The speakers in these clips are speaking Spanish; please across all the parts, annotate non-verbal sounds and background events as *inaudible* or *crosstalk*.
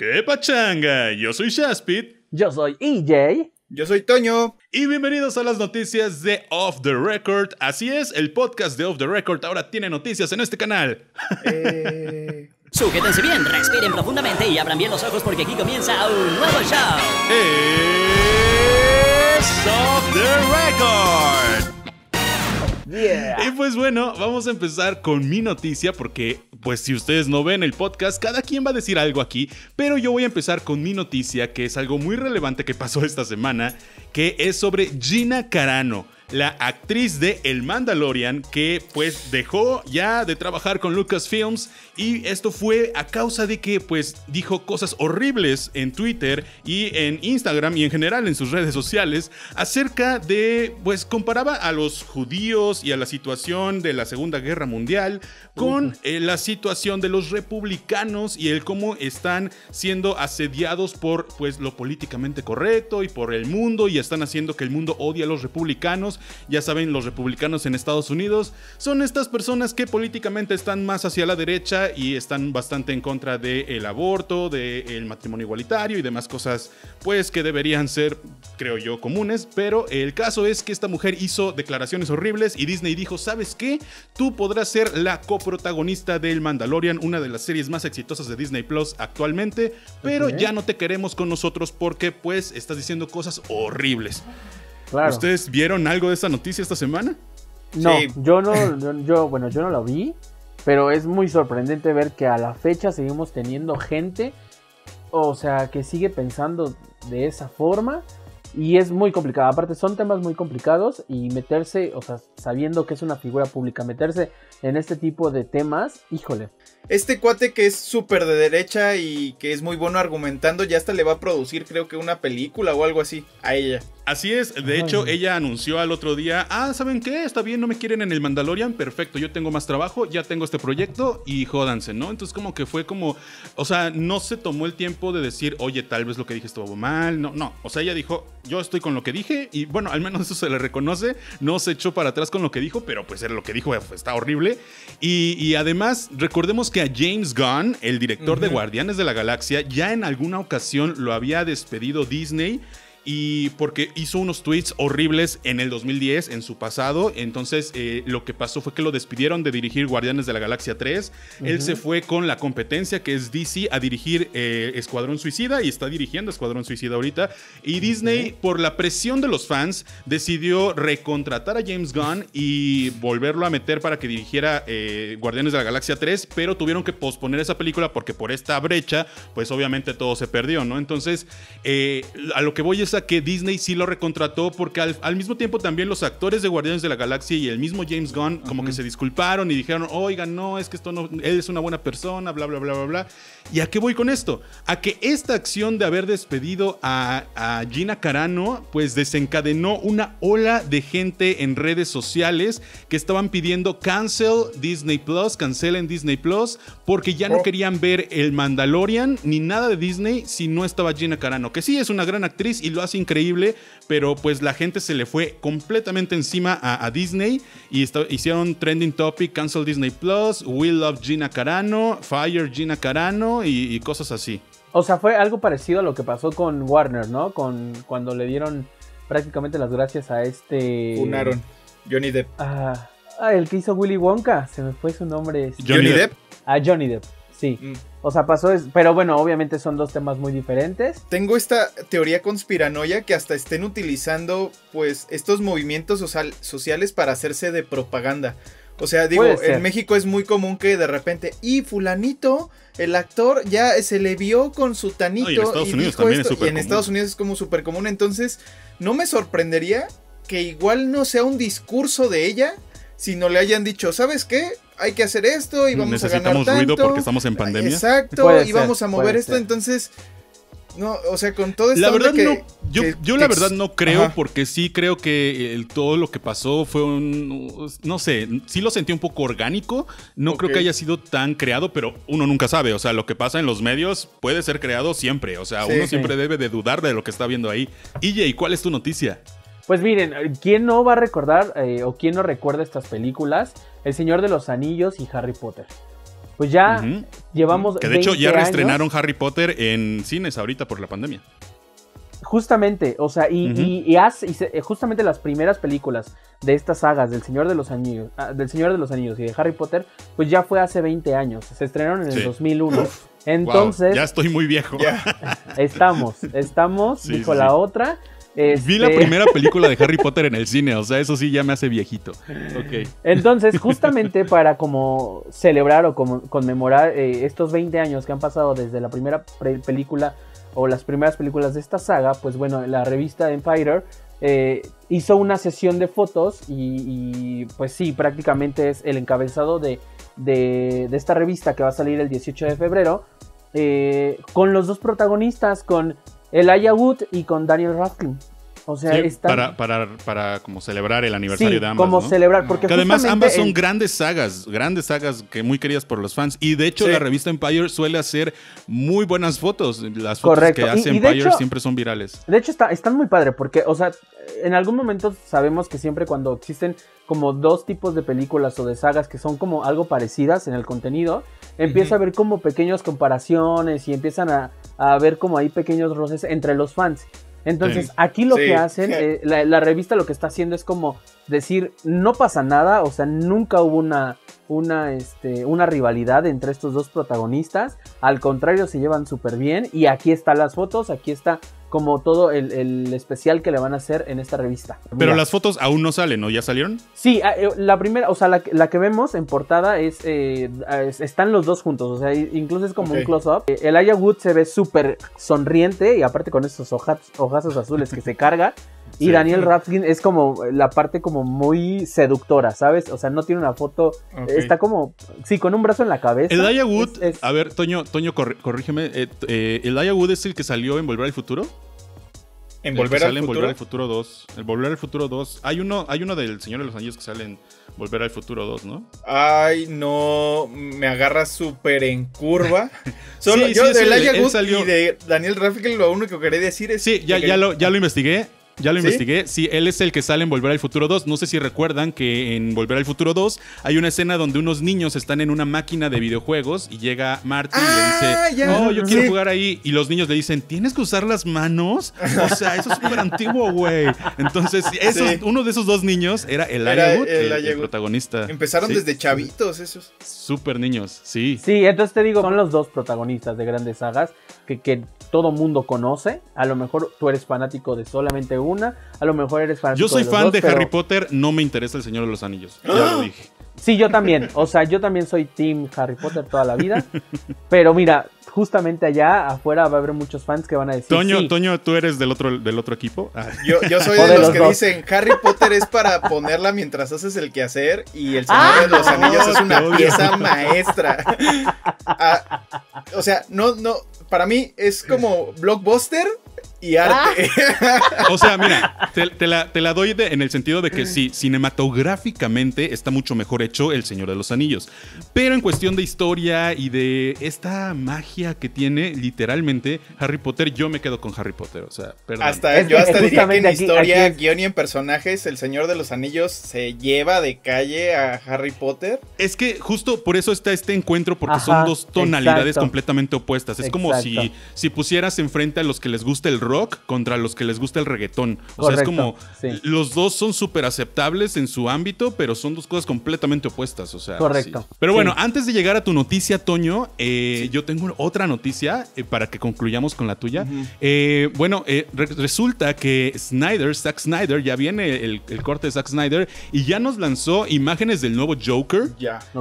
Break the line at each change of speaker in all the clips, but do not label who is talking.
¡Qué pachanga! Yo soy Shaspit.
Yo soy EJ.
Yo soy Toño.
Y bienvenidos a las noticias de Off the Record. Así es, el podcast de Off the Record ahora tiene noticias en este canal.
Eh... *laughs* Sujétense bien, respiren profundamente y abran bien los ojos porque aquí comienza un nuevo show.
Es Off the Record. Y pues bueno, vamos a empezar con mi noticia porque pues si ustedes no ven el podcast, cada quien va a decir algo aquí, pero yo voy a empezar con mi noticia que es algo muy relevante que pasó esta semana, que es sobre Gina Carano la actriz de El Mandalorian, que pues dejó ya de trabajar con Lucasfilms y esto fue a causa de que pues dijo cosas horribles en Twitter y en Instagram y en general en sus redes sociales acerca de pues comparaba a los judíos y a la situación de la Segunda Guerra Mundial con eh, la situación de los republicanos y el cómo están siendo asediados por pues lo políticamente correcto y por el mundo y están haciendo que el mundo odie a los republicanos ya saben, los republicanos en Estados Unidos son estas personas que políticamente están más hacia la derecha y están bastante en contra del aborto, del matrimonio igualitario y demás cosas, pues que deberían ser, creo yo, comunes. Pero el caso es que esta mujer hizo declaraciones horribles y Disney dijo, ¿sabes qué? Tú podrás ser la coprotagonista del Mandalorian, una de las series más exitosas de Disney Plus actualmente, pero ya no te queremos con nosotros porque pues estás diciendo cosas horribles. ¿Ustedes vieron algo de esta noticia esta semana?
No, yo no, yo, bueno, yo no lo vi, pero es muy sorprendente ver que a la fecha seguimos teniendo gente, o sea, que sigue pensando de esa forma y es muy complicado. Aparte, son temas muy complicados y meterse, o sea, sabiendo que es una figura pública, meterse en este tipo de temas, híjole.
Este cuate que es súper de derecha y que es muy bueno argumentando, ya hasta le va a producir, creo que una película o algo así a ella.
Así es, de hecho ella anunció al otro día, ah, ¿saben qué? Está bien, no me quieren en el Mandalorian, perfecto, yo tengo más trabajo, ya tengo este proyecto y jódanse, ¿no? Entonces como que fue como, o sea, no se tomó el tiempo de decir, oye, tal vez lo que dije estuvo mal, no, no, o sea, ella dijo, yo estoy con lo que dije y bueno, al menos eso se le reconoce, no se echó para atrás con lo que dijo, pero pues era lo que dijo, está horrible. Y, además, recordemos que a James Gunn, el director de Guardianes de la Galaxia, ya en alguna ocasión lo había despedido Disney y porque hizo unos tweets horribles en el 2010, en su pasado. Entonces, eh, lo que pasó fue que lo despidieron de dirigir Guardianes de la Galaxia 3. Él se fue con la competencia que es DC a dirigir eh, Escuadrón Suicida y está dirigiendo Escuadrón Suicida ahorita. Y Disney, por la presión de los fans, decidió recontratar a James Gunn y volverlo a meter para que dirigiera eh, Guardianes de la Galaxia 3, pero tuvieron que posponer esa película porque por esta brecha, pues obviamente todo se perdió, ¿no? Entonces, a lo que voy es que Disney sí lo recontrató porque al, mismo tiempo también los actores de Guardianes de la Galaxia y el mismo James Gunn como que se disculparon y dijeron, oigan, no, es que esto no, él es una buena persona, bla, bla, bla, bla, bla. ¿Y a qué voy con esto? A que esta acción de haber despedido a, a Gina Carano, pues desencadenó una ola de gente en redes sociales que estaban pidiendo cancel Disney Plus, cancelen Disney Plus, porque ya no oh. querían ver el Mandalorian ni nada de Disney si no estaba Gina Carano, que sí es una gran actriz y lo hace increíble, pero pues la gente se le fue completamente encima a, Disney y hicieron trending topic, cancel Disney Plus, we love Gina Carano, fire Gina Carano y, cosas así.
O sea, fue algo parecido a lo que pasó con Warner, ¿no? Con cuando le dieron prácticamente las gracias a este...
Funaron. Johnny Depp.
Ah, ah, el que hizo Willy Wonka, se me fue su nombre.
Johnny, Depp.
Ah, Johnny Depp, sí. Mm. O sea, pasó, pero bueno, obviamente son dos temas muy diferentes.
Tengo esta teoría conspiranoia que hasta estén utilizando pues estos movimientos sociales para hacerse de propaganda. O sea, digo, en México es muy común que de repente, y fulanito, el actor ya se le vio con su tanito. y en
Estados Unidos también
es
Y
en Estados Unidos es como súper común. Entonces, no me sorprendería que igual no sea un discurso de ella, sino le hayan dicho, ¿sabes qué? Hay que hacer esto y vamos a ganar tanto. ruido
porque estamos en pandemia.
Exacto, y vamos a mover esto, entonces no, o sea, con todo esto
la verdad no, yo, yo la verdad no creo porque sí creo que el, todo lo que pasó fue un no sé, sí lo sentí un poco orgánico, no creo que haya sido tan creado, pero uno nunca sabe, o sea, lo que pasa en los medios puede ser creado siempre, o sea, uno siempre debe de dudar de lo que está viendo ahí. ¿y ¿cuál es tu noticia?
Pues miren, ¿quién no va a recordar eh, o quién no recuerda estas películas? El Señor de los Anillos y Harry Potter. pues ya llevamos.
Que de hecho ya reestrenaron Harry Potter en cines ahorita por la pandemia.
Justamente, o sea, y, y, eh, justamente las primeras películas de estas sagas del Señor de los Anillos, ah, del Señor de los Anillos y de Harry Potter, pues ya fue hace 20 años. Se estrenaron en el 2001. Entonces,
ya estoy muy viejo. *laughs*
Estamos, estamos, dijo la otra.
Vi la este primera *laughs* película de Harry Potter en el cine, o sea, eso sí ya me hace viejito. Okay.
Entonces, *laughs* justamente para como celebrar o como conmemorar eh, estos 20 años que han pasado desde la primera película o las primeras películas de esta saga, pues bueno, la revista Empire eh, hizo una sesión de fotos y, pues sí, prácticamente es el encabezado de, de, esta revista que va a salir el 18 de febrero, eh, con los dos protagonistas, con Elijah Wood y con Daniel Radcliffe. O sea,
para, para, para como celebrar el aniversario de ambas.
Como celebrar, porque
que además ambas son grandes sagas, grandes sagas que muy queridas por los fans. Y de hecho, la revista Empire suele hacer muy buenas fotos. Las fotos que hace Empire siempre son virales.
De hecho, está, están muy padre, porque, o sea, en algún momento sabemos que siempre cuando existen como dos tipos de películas o de sagas que son como algo parecidas en el contenido, empieza a haber como pequeñas comparaciones y empiezan a, a ver como hay pequeños roces entre los fans. Entonces, aquí lo que hacen, eh, la, revista lo que está haciendo es como decir, no pasa nada, o sea, nunca hubo una, una, este, una rivalidad entre estos dos protagonistas, al contrario, se llevan súper bien y aquí están las fotos, aquí está como todo el, especial que le van a hacer en esta revista.
Pero las fotos aún no salen, ¿no? ¿Ya salieron?
Sí, ah, eh, la primera, o sea, la, que vemos en portada eh, es, están los dos juntos, o sea, incluso es como un close-up. Eh, el Aya Wood se ve súper sonriente y aparte con esos ojazos azules que se carga. Y Daniel Radcliffe es como la parte como muy seductora, ¿sabes? O sea, no tiene una foto. Está como. Sí, con un brazo en la cabeza.
El Aya Wood. A ver, Toño, Toño corrígeme. ¿El Aya Wood es el que salió en Volver al Futuro?
En Volver al Futuro.
Volver al Futuro 2. El Volver al Futuro 2. Hay uno, hay uno del Señor de los Anillos que sale en Volver al Futuro 2, ¿no?
Ay, no. Me agarra súper en curva. *laughs* Solo yo de Laia y de Daniel Radcliffe lo único que quería decir es.
Sí, ya, ya, lo, ya lo investigué. Ya lo investigué. Sí, él es el que sale en Volver al Futuro 2. No sé si recuerdan que en Volver al Futuro 2 hay una escena donde unos niños están en una máquina de videojuegos y llega Marty y le
ah,
dice, oh, yo quiero jugar ahí. Y los niños le dicen, ¿tienes que usar las manos? O sea, eso es súper *laughs* antiguo, güey. Entonces, uno de esos dos niños era el Wood, el, protagonista.
Empezaron desde chavitos esos.
Súper niños, sí.
Sí, entonces te digo, son los dos protagonistas de grandes sagas que, que todo mundo conoce. A lo mejor tú eres fanático de solamente una, a lo mejor eres fanático
Yo soy
de
fan
de
Harry Potter, no me interesa el Señor de los Anillos. *gasps* Ya lo dije.
Sí, yo también. O sea, yo también soy Team Harry Potter toda la vida. Pero mira, justamente allá afuera va a haber muchos fans que van a decir.
Toño, Toño, ¿tú eres del otro, del otro equipo?
Ah. *laughs* Yo, soy de, los, que dicen Harry Potter es para ponerla mientras haces el quehacer y el Señor de los Anillos es una pieza maestra. *laughs* Ah, o sea, no, no, para mí es como *laughs* blockbuster y arte.
Ah. *laughs* o sea, mira, te, la, doy en el sentido de que sí, cinematográficamente está mucho mejor hecho El Señor de los Anillos. Pero en cuestión de historia y de esta magia que tiene, literalmente, Harry Potter, yo me quedo con Harry Potter. O sea, perdón.
Hasta, yo hasta diría que en historia, guion y en personajes, El Señor de los Anillos se lleva de calle a Harry Potter.
Es que justo por eso está este encuentro, porque son dos tonalidades completamente opuestas. Es como si, si pusieras enfrente a los que les gusta el rock contra los que les gusta el reggaetón. O sea, es como los dos son súper aceptables en su ámbito, pero son dos cosas completamente opuestas. O sea,
correcto.
Pero bueno, antes de llegar a tu noticia, Toño, eh, yo tengo otra noticia eh, para que concluyamos con la tuya. Eh, bueno, resulta que Snyder, Zack Snyder, ya viene el, corte de Zack Snyder y ya nos lanzó imágenes del nuevo Joker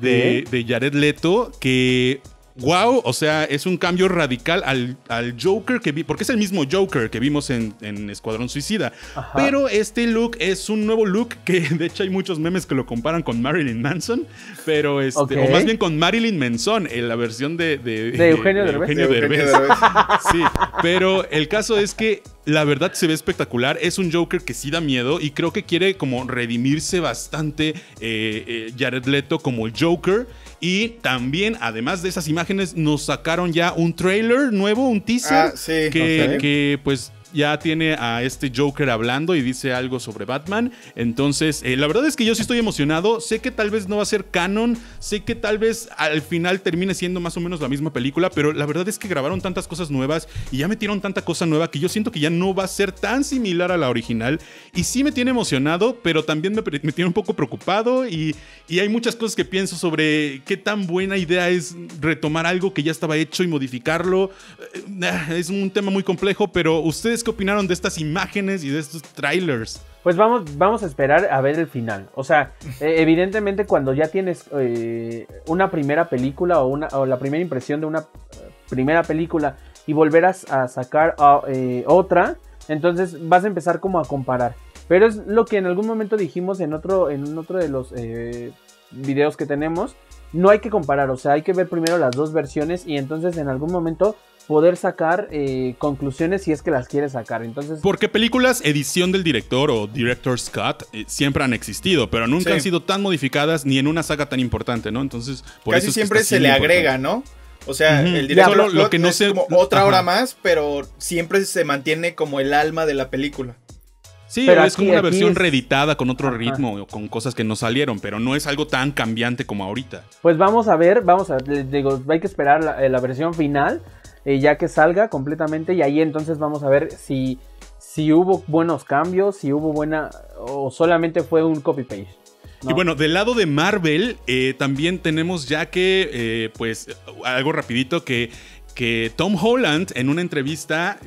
de, de Jared Leto que wow, o sea, es un cambio radical al, al Joker que vi, porque es el mismo Joker que vimos en, Escuadrón Suicida. Pero este look es un nuevo look que *laughs* de hecho hay muchos memes que lo comparan con Marilyn Manson, pero este, o más bien con Marilyn Manson, en la versión de,
de, Eugenio, Derbez. *laughs*
sí, pero el caso es que la verdad se ve espectacular. Es un Joker que sí da miedo y creo que quiere como redimirse bastante eh, eh, Jared Leto como el Joker. Y también, además de esas imágenes, nos sacaron ya un trailer nuevo, un teaser.
Ah,
que, que, pues ya tiene a este Joker hablando y dice algo sobre Batman. Entonces, eh, la verdad es que yo sí estoy emocionado. Sé que tal vez no va a ser canon, sé que tal vez al final termine siendo más o menos la misma película, pero la verdad es que grabaron tantas cosas nuevas y ya metieron tanta cosa nueva que yo siento que ya no va a ser tan similar a la original. Y sí me tiene emocionado, pero también me, tiene un poco preocupado y, y hay muchas cosas que pienso sobre qué tan buena idea es retomar algo que ya estaba hecho y modificarlo. Eh, es un tema muy complejo, pero ¿ustedes qué opinaron de estas imágenes y de estos trailers?
Pues vamos, vamos a esperar a ver el final. O sea, eh, evidentemente cuando ya tienes eh, una primera película o, una, o la primera impresión de una primera película y volverás a sacar otra, entonces vas a empezar como a comparar. Pero es lo que en algún momento dijimos en otro, en otro de los videos que tenemos, no hay que comparar, o sea, hay que ver primero las dos versiones y entonces en algún momento poder sacar eh, conclusiones si es que las quieres sacar. Entonces,
porque películas edición del director o director's cut eh, siempre han existido, pero nunca han sido tan modificadas ni en una saga tan importante, ¿no? Entonces,
por casi siempre se le agrega, ¿no? O sea, el director lo que no es como otra hora más, pero siempre se mantiene como el alma de la película.
Sí, pero es como una versión reeditada con otro ritmo ritmo, con cosas que no salieron, pero no es algo tan cambiante como ahorita.
Pues vamos a ver, vamos a, digo, hay que esperar la, eh, versión final, eh, ya que salga completamente, y ahí entonces vamos a ver si, si hubo buenos cambios, si hubo buena, o solamente fue un copy-paste.
Y bueno, del lado de Marvel, eh, también tenemos ya que, pues, algo rapidito que que Tom Holland en una entrevista,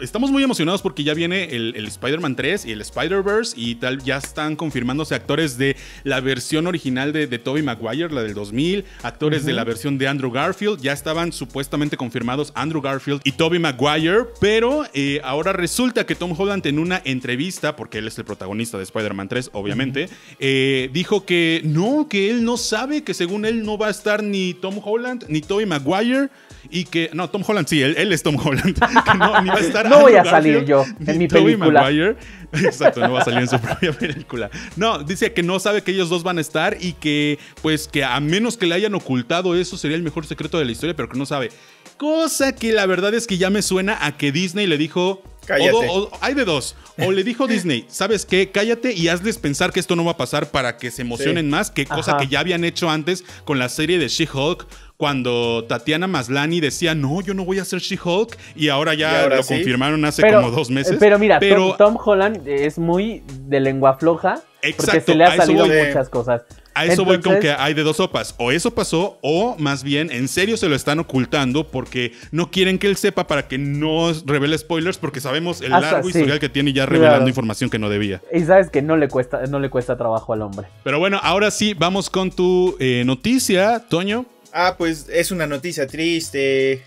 estamos muy emocionados porque ya viene el, Spider-Man 3 y el Spider-Verse y tal, ya están confirmándose actores de la versión original de, de Tobey Maguire, la del 2000, actores de la versión de Andrew Garfield, ya estaban supuestamente confirmados Andrew Garfield y Tobey Maguire, pero eh, ahora resulta que Tom Holland en una entrevista, porque él es el protagonista de Spider-Man 3, obviamente, eh, dijo que no, que él no sabe, que según él no va a estar ni Tom Holland ni Tobey Maguire y que no Tom Holland sí él, es Tom Holland *laughs*
no, *laughs* voy a salir yo en mi película. Maguire. *laughs*
exacto no va a salir en su propia película. No dice que no sabe que ellos dos van a estar y que pues que a menos que le hayan ocultado eso sería el mejor secreto de la historia pero que no sabe. Cosa que la verdad es que ya me suena a que Disney le dijo Cállate. hay de dos. O le dijo Disney, ¿sabes qué? Cállate y hazles pensar que esto no va a pasar para que se emocionen más, que cosa que ya habían hecho antes con la serie de She-Hulk, cuando Tatiana Maslani decía, no, yo no voy a ser She-Hulk, y ahora ya lo confirmaron hace como dos meses.
Pero mira, Tom, Holland es muy de lengua floja, porque se le ha salido muchas cosas.
A eso voy con que hay de dos sopas. O eso pasó, o más bien en serio se lo están ocultando porque no quieren que él sepa para que no revele spoilers porque sabemos el largo historial que tiene ya revelando información que no debía.
Y sabes que no le cuesta, no le cuesta trabajo al hombre.
Pero bueno, ahora sí, vamos con tu eh, noticia, Toño.
Ah, pues es una noticia triste.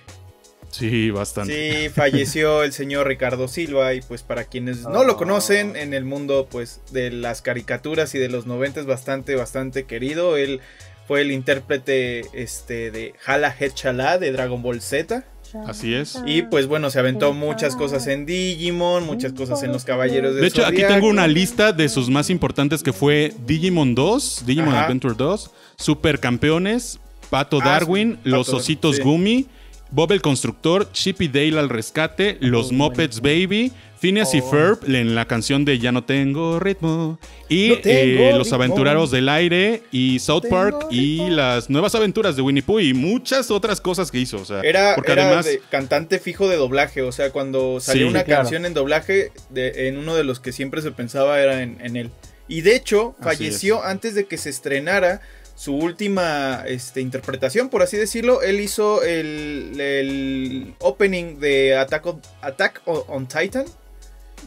Sí, bastante.
Sí, falleció el señor Ricardo Silva y pues para quienes no lo conocen en el mundo pues de las caricaturas y de los 90 es bastante, bastante querido. Él fue el intérprete este, de Hala Chala de Dragon Ball Z.
Así es.
Y pues bueno, se aventó muchas cosas en Digimon, muchas cosas en Los Caballeros
de De hecho, aquí tengo una lista de sus más importantes que fue Digimon 2, Digimon Adventure 2, Supercampeones, Pato ah, Darwin, Los Ositos Gumi, Bob el Constructor, Chip y Dale al rescate, Los Muppets Baby, Phineas y oh. Ferb en la canción de Ya no tengo ritmo, y eh, Los Aventureros del Aire, y South Park, y las nuevas aventuras de Winnie Pooh, y muchas otras cosas que hizo. O sea,
era, porque además... cantante fijo de doblaje, o sea, cuando salió una canción en doblaje, en uno de los que siempre se pensaba era en, él. Y de hecho, falleció antes de que se estrenara su última este, interpretación, por así decirlo. Él hizo el, opening de Attack on, Attack on Titan.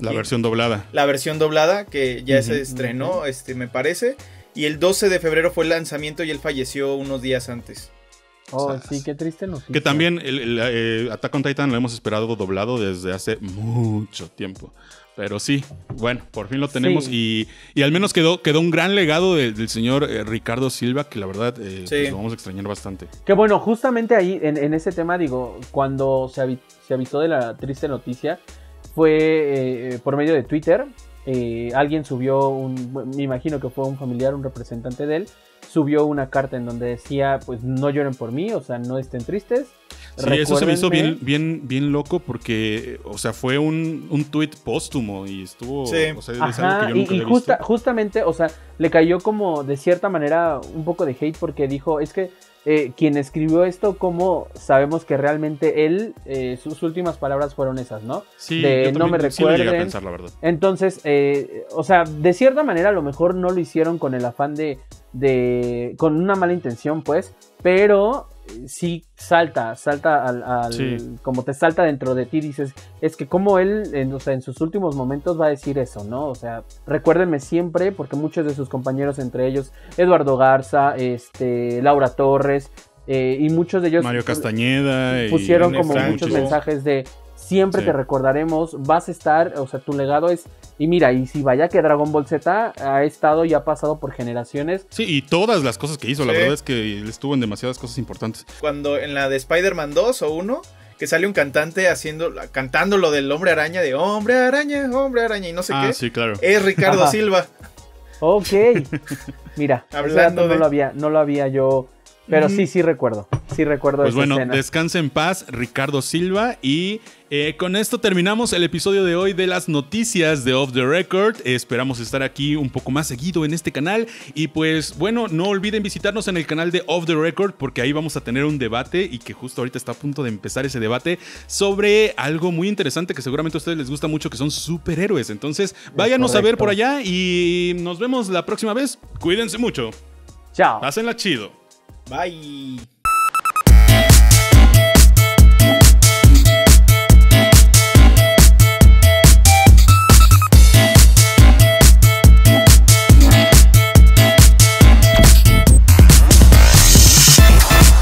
La versión doblada.
La versión doblada que ya se estrenó, este, me parece. Y el 12 de febrero fue el lanzamiento y él falleció unos días antes.
Oh, sí, qué triste noticia.
Que también el, eh, Attack on Titan lo hemos esperado doblado desde hace mucho tiempo. Pero sí, bueno, por fin lo tenemos y, al menos quedó, quedó un gran legado del señor eh, Ricardo Silva, que la verdad eh, pues lo vamos a extrañar bastante.
Que bueno, justamente ahí, en, ese tema, digo, cuando se, se, avisó de la triste noticia, fue eh, por medio de Twitter. alguien subió, un, me imagino que fue un familiar, un representante de él, subió una carta en donde decía, pues no lloren por mí, o sea, no estén tristes.
Sí, eso se me hizo bien, bien, bien loco porque, o sea, fue un, un tuit póstumo y estuvo.
Sí. O sea, Ajá, y, y justamente, o sea, le cayó como de cierta manera un poco de hate porque dijo, es que eh, quien escribió esto, como sabemos que realmente él, eh, sus últimas palabras fueron esas, ¿no?
Sí, de no me recuerden. a pensar, la verdad.
Entonces, eh, o sea, de cierta manera a lo mejor no lo hicieron con el afán de, de con una mala intención, pues, pero sí salta, salta al, como te salta dentro de ti, dices, es que como él, en, o sea, en sus últimos momentos va a decir eso, ¿no? O sea, recuérdenme siempre, porque muchos de sus compañeros, entre ellos Eduardo Garza, este, Laura Torres, eh, y muchos de ellos
Mario Castañeda
pusieron como muchos mensajes de siempre te recordaremos, vas a estar, o sea, tu legado es y mira, y si vaya que Dragon Ball Z ha estado y ha pasado por generaciones.
Sí, y todas las cosas que hizo, la verdad es que estuvo en demasiadas cosas importantes.
Cuando en la de Spider-Man 2 o 1, que sale un cantante haciendo, cantando lo del hombre araña, de hombre araña, hombre araña, y no sé ah, qué.
Sí, claro.
Es Ricardo Silva.
Ok. *laughs* Mira, hablando no lo había, no lo había yo pero sí, sí recuerdo. Sí recuerdo
Pues bueno, descanse en paz, Ricardo Silva. Y eh, con esto terminamos el episodio de hoy de las noticias de Off the Record. esperamos estar aquí un poco más seguido en este canal. Y pues bueno, no olviden visitarnos en el canal de Off the Record porque ahí vamos a tener un debate y que justo ahorita está a punto de empezar ese debate sobre algo muy interesante que seguramente a ustedes les gusta mucho, que son superhéroes. Entonces, váyanos a ver por allá y nos vemos la próxima vez. Cuídense mucho.
Chao.
Pásenla chido.
Bye.